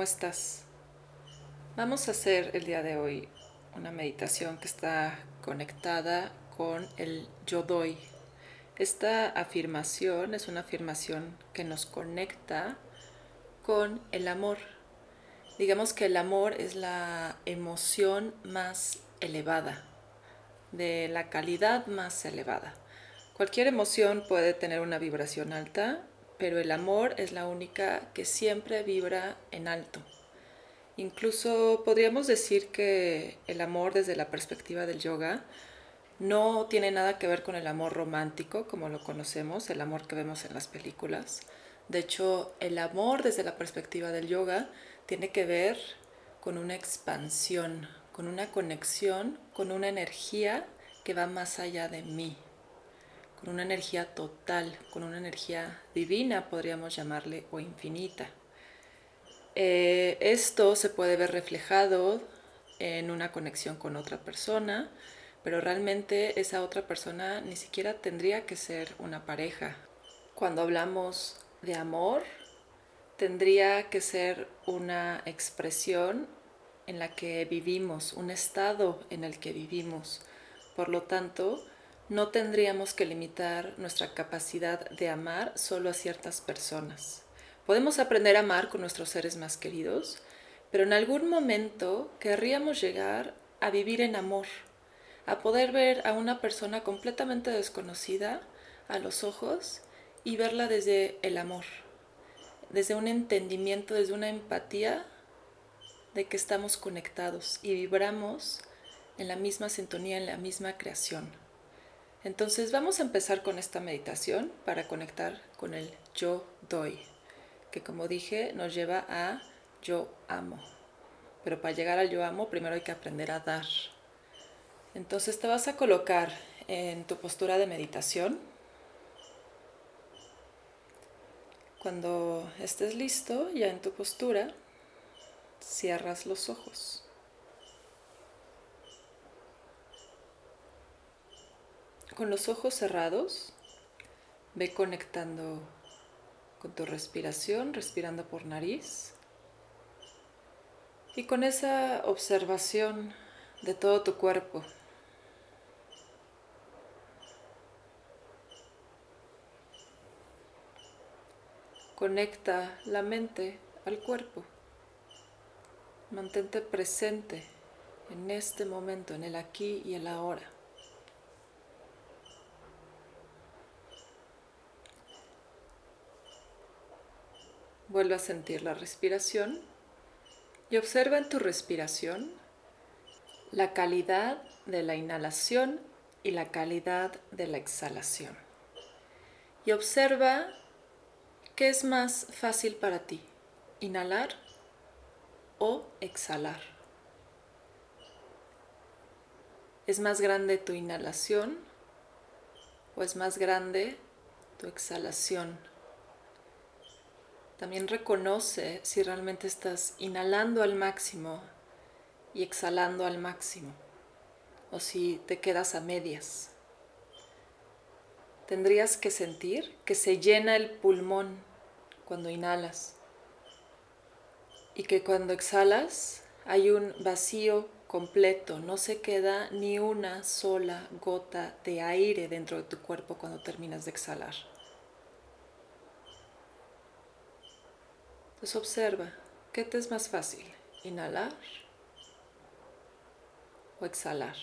¿cómo estás? Vamos a hacer el día de hoy una meditación que está conectada con el yo doy. Esta afirmación es una afirmación que nos conecta con el amor. Digamos que el amor es la emoción más elevada, de la calidad más elevada. Cualquier emoción puede tener una vibración alta pero el amor es la única que siempre vibra en alto. Incluso podríamos decir que el amor desde la perspectiva del yoga no tiene nada que ver con el amor romántico como lo conocemos, el amor que vemos en las películas. De hecho, el amor desde la perspectiva del yoga tiene que ver con una expansión, con una conexión, con una energía que va más allá de mí, con una energía total, con una energía divina, podríamos llamarle, o infinita. Eh, esto se puede ver reflejado en una conexión con otra persona, pero realmente esa otra persona ni siquiera tendría que ser una pareja. Cuando hablamos de amor, tendría que ser una expresión en la que vivimos, un estado en el que vivimos. Por lo tanto, no tendríamos que limitar nuestra capacidad de amar solo a ciertas personas. Podemos aprender a amar con nuestros seres más queridos, pero en algún momento querríamos llegar a vivir en amor, a poder ver a una persona completamente desconocida a los ojos y verla desde el amor, desde un entendimiento, desde una empatía de que estamos conectados y vibramos en la misma sintonía, en la misma creación. Entonces vamos a empezar con esta meditación para conectar con el yo doy, que como dije nos lleva a yo amo. Pero para llegar al yo amo primero hay que aprender a dar. Entonces te vas a colocar en tu postura de meditación. Cuando estés listo, ya en tu postura, cierras los ojos. Con los ojos cerrados, ve conectando con tu respiración, respirando por nariz. Y con esa observación de todo tu cuerpo. Conecta la mente al cuerpo. Mantente presente en este momento, en el aquí y el ahora. Vuelve a sentir la respiración y observa en tu respiración la calidad de la inhalación y la calidad de la exhalación. Y observa qué es más fácil para ti, inhalar o exhalar. ¿Es más grande tu inhalación o es más grande tu exhalación? También reconoce si realmente estás inhalando al máximo y exhalando al máximo o si te quedas a medias. Tendrías que sentir que se llena el pulmón cuando inhalas y que cuando exhalas hay un vacío completo, no se queda ni una sola gota de aire dentro de tu cuerpo cuando terminas de exhalar. Entonces observa, ¿qué te es más fácil? ¿Inhalar o exhalar?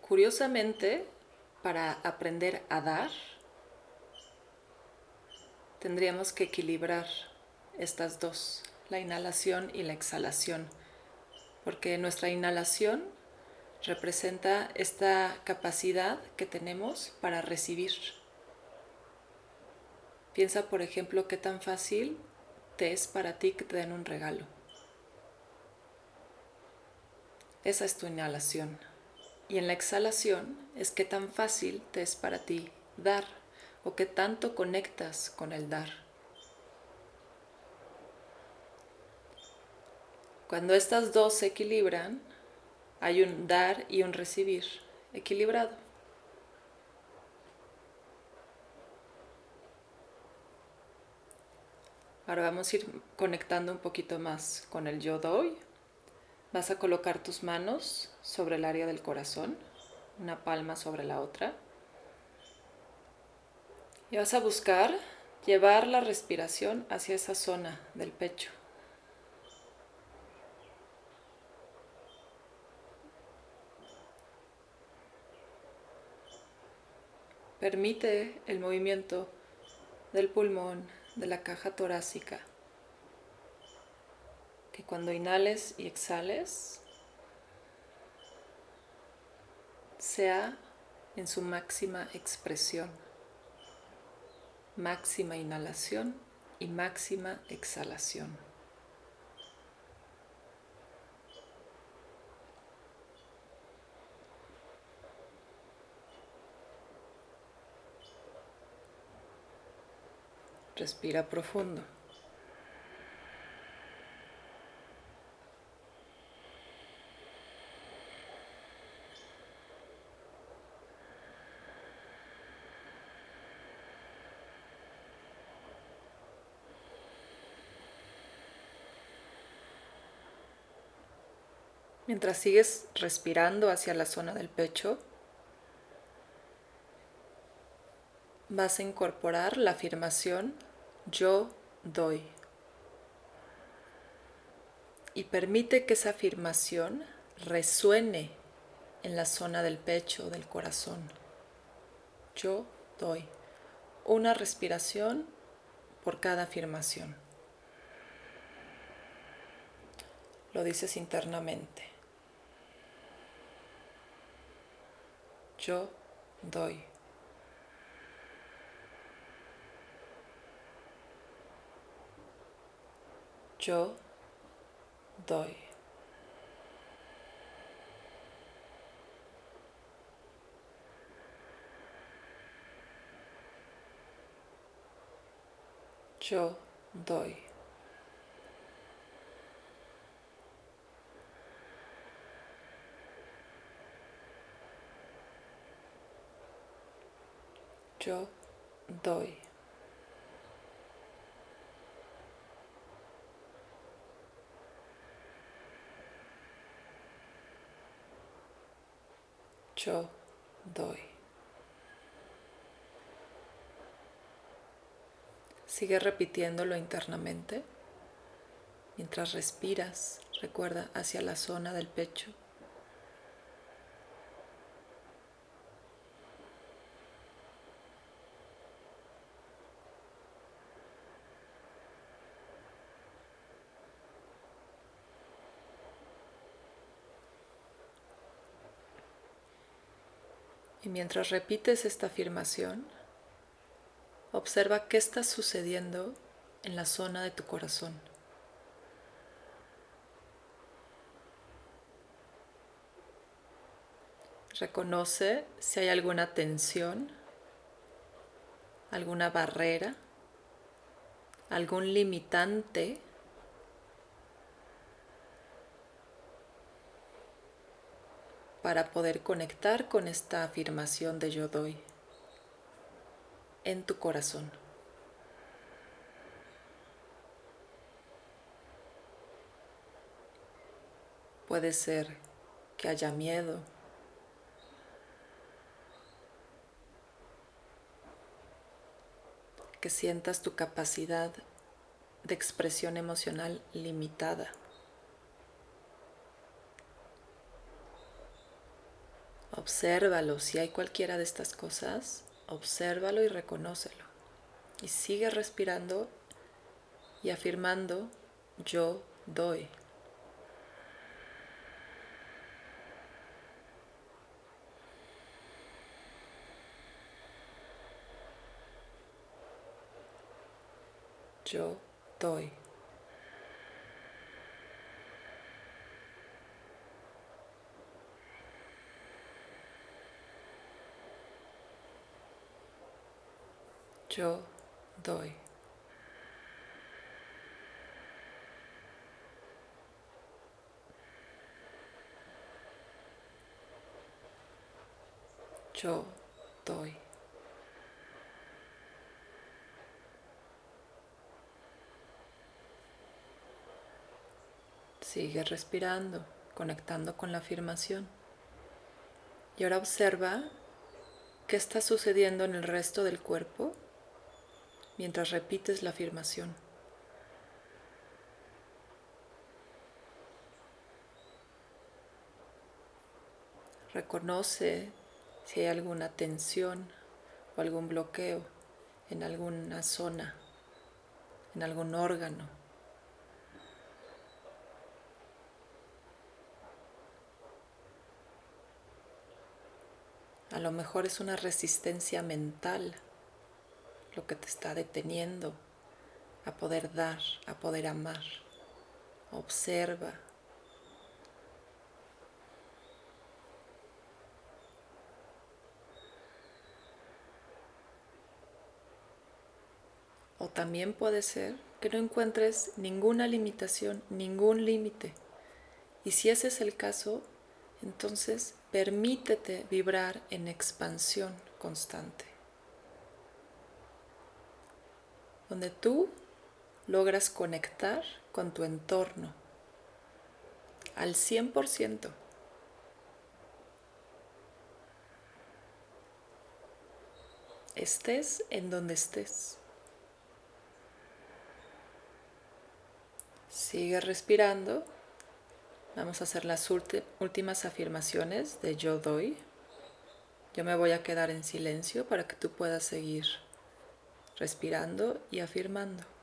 Curiosamente, para aprender a dar, tendríamos que equilibrar estas dos, la inhalación y la exhalación, porque nuestra inhalación representa esta capacidad que tenemos para recibir. Piensa, por ejemplo, qué tan fácil te es para ti que te den un regalo. Esa es tu inhalación. Y en la exhalación es qué tan fácil te es para ti dar o qué tanto conectas con el dar. Cuando estas dos se equilibran, hay un dar y un recibir equilibrado. Ahora vamos a ir conectando un poquito más con el yo doy. Vas a colocar tus manos sobre el área del corazón, una palma sobre la otra. Y vas a buscar llevar la respiración hacia esa zona del pecho. Permite el movimiento del pulmón, de la caja torácica. Que cuando inhales y exhales sea en su máxima expresión. Máxima inhalación y máxima exhalación. Respira profundo. Mientras sigues respirando hacia la zona del pecho, vas a incorporar la afirmación yo doy. Y permite que esa afirmación resuene en la zona del pecho, del corazón. Yo doy. Una respiración por cada afirmación. Lo dices internamente. Yo doy. Yo doy. Yo doy. Yo doy. Yo doy. Sigue repitiéndolo internamente mientras respiras, recuerda hacia la zona del pecho. Mientras repites esta afirmación, observa qué está sucediendo en la zona de tu corazón. Reconoce si hay alguna tensión, alguna barrera, algún limitante para poder conectar con esta afirmación de yo doy en tu corazón. Puede ser que haya miedo, que sientas tu capacidad de expresión emocional limitada. Obsérvalo, si hay cualquiera de estas cosas, obsérvalo y reconócelo. Y sigue respirando y afirmando, yo doy. Yo doy. Yo doy. Yo doy. Sigue respirando, conectando con la afirmación. Y ahora observa qué está sucediendo en el resto del cuerpo mientras repites la afirmación. Reconoce si hay alguna tensión o algún bloqueo en alguna zona, en algún órgano. A lo mejor es una resistencia mental lo que te está deteniendo a poder dar, a poder amar. Observa. O también puede ser que no encuentres ninguna limitación, ningún límite. Y si ese es el caso, entonces permítete vibrar en expansión constante. Donde tú logras conectar con tu entorno al 100%. Estés en donde estés. Sigue respirando. Vamos a hacer las últimas afirmaciones de yo doy. Yo me voy a quedar en silencio para que tú puedas seguir respirando y afirmando.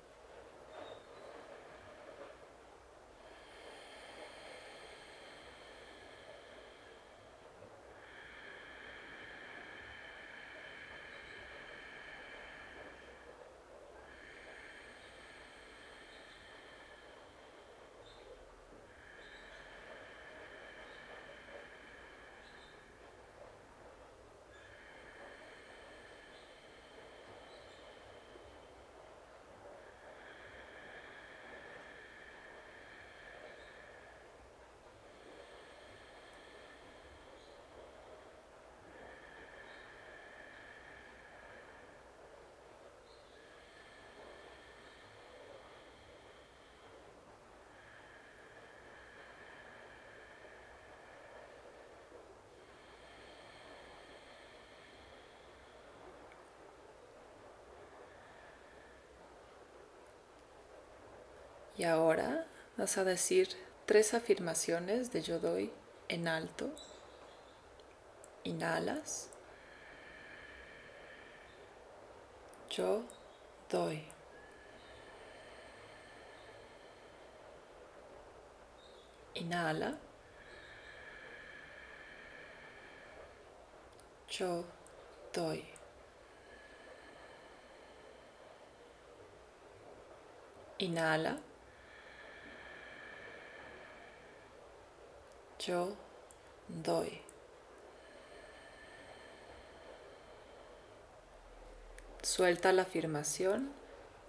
Y ahora vas a decir tres afirmaciones de yo doy en alto. Inhalas. Yo doy. Inhala. Yo doy. Inhala. Yo doy. Suelta la afirmación,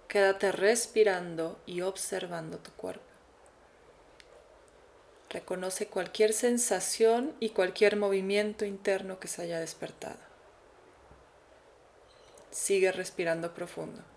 quédate respirando y observando tu cuerpo. Reconoce cualquier sensación y cualquier movimiento interno que se haya despertado. Sigue respirando profundo.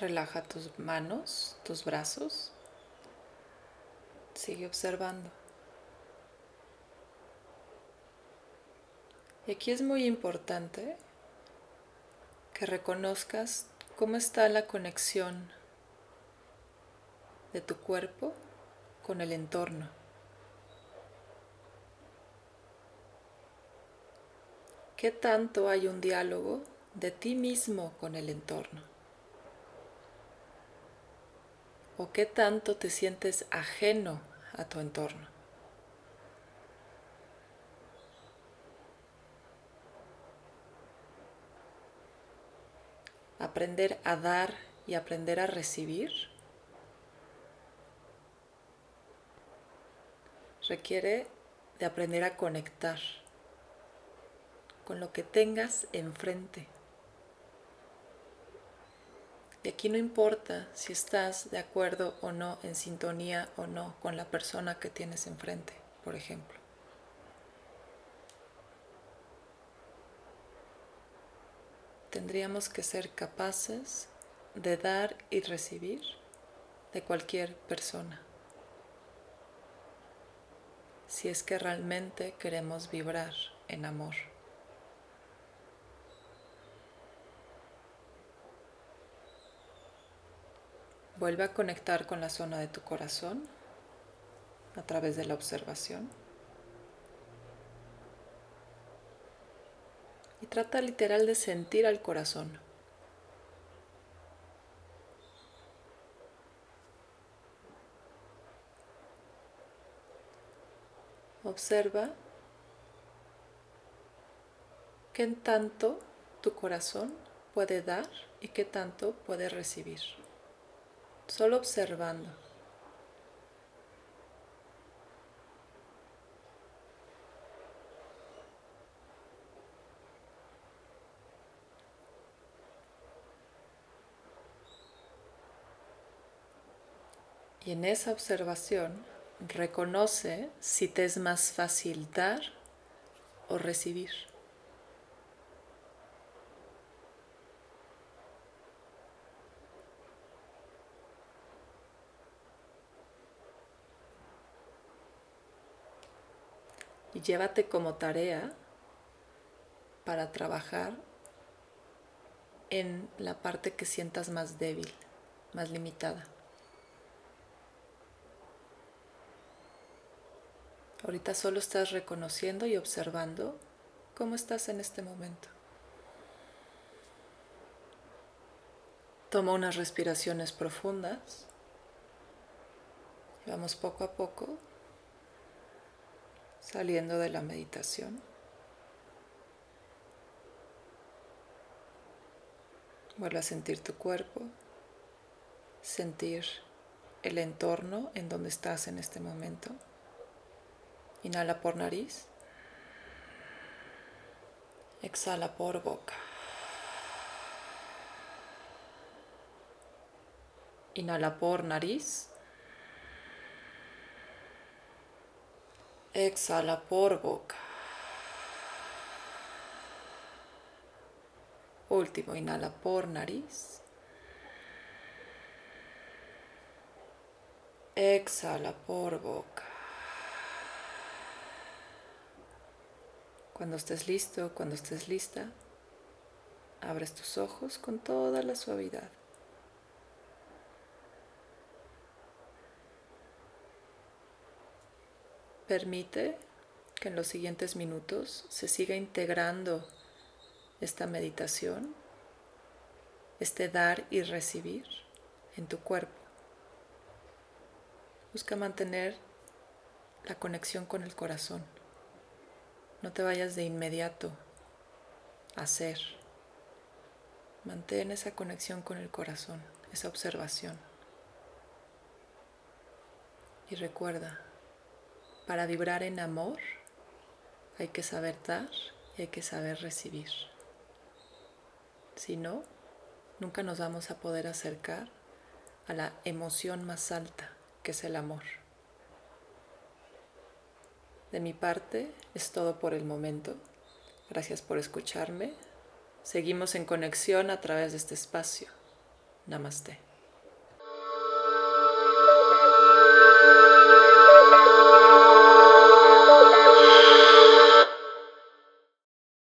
Relaja tus manos, tus brazos. Sigue observando. Y aquí es muy importante que reconozcas cómo está la conexión de tu cuerpo con el entorno. ¿Qué tanto hay un diálogo de ti mismo con el entorno? O qué tanto te sientes ajeno a tu entorno. Aprender a dar y aprender a recibir requiere de aprender a conectar con lo que tengas enfrente. Y aquí no importa si estás de acuerdo o no, en sintonía o no con la persona que tienes enfrente, por ejemplo. Tendríamos que ser capaces de dar y recibir de cualquier persona si es que realmente queremos vibrar en amor. Vuelve a conectar con la zona de tu corazón a través de la observación. Y trata literal de sentir al corazón. Observa qué tanto tu corazón puede dar y qué tanto puede recibir. Solo observando. Y en esa observación reconoce si te es más fácil dar o recibir. Llévate como tarea para trabajar en la parte que sientas más débil, más limitada. Ahorita solo estás reconociendo y observando cómo estás en este momento. Toma unas respiraciones profundas. Vamos poco a poco saliendo de la meditación. Vuelve a sentir tu cuerpo, sentir el entorno en donde estás en este momento. Inhala por nariz. Exhala por boca. Inhala por nariz. Exhala por boca. Último, inhala por nariz. Exhala por boca. Cuando estés listo, cuando estés lista, abres tus ojos con toda la suavidad. Permite que en los siguientes minutos se siga integrando esta meditación, este dar y recibir en tu cuerpo. Busca mantener la conexión con el corazón. No te vayas de inmediato a hacer. Mantén esa conexión con el corazón, esa observación. Y recuerda, para vibrar en amor hay que saber dar y hay que saber recibir. Si no, nunca nos vamos a poder acercar a la emoción más alta, que es el amor. De mi parte es todo por el momento. Gracias por escucharme. Seguimos en conexión a través de este espacio. Namaste.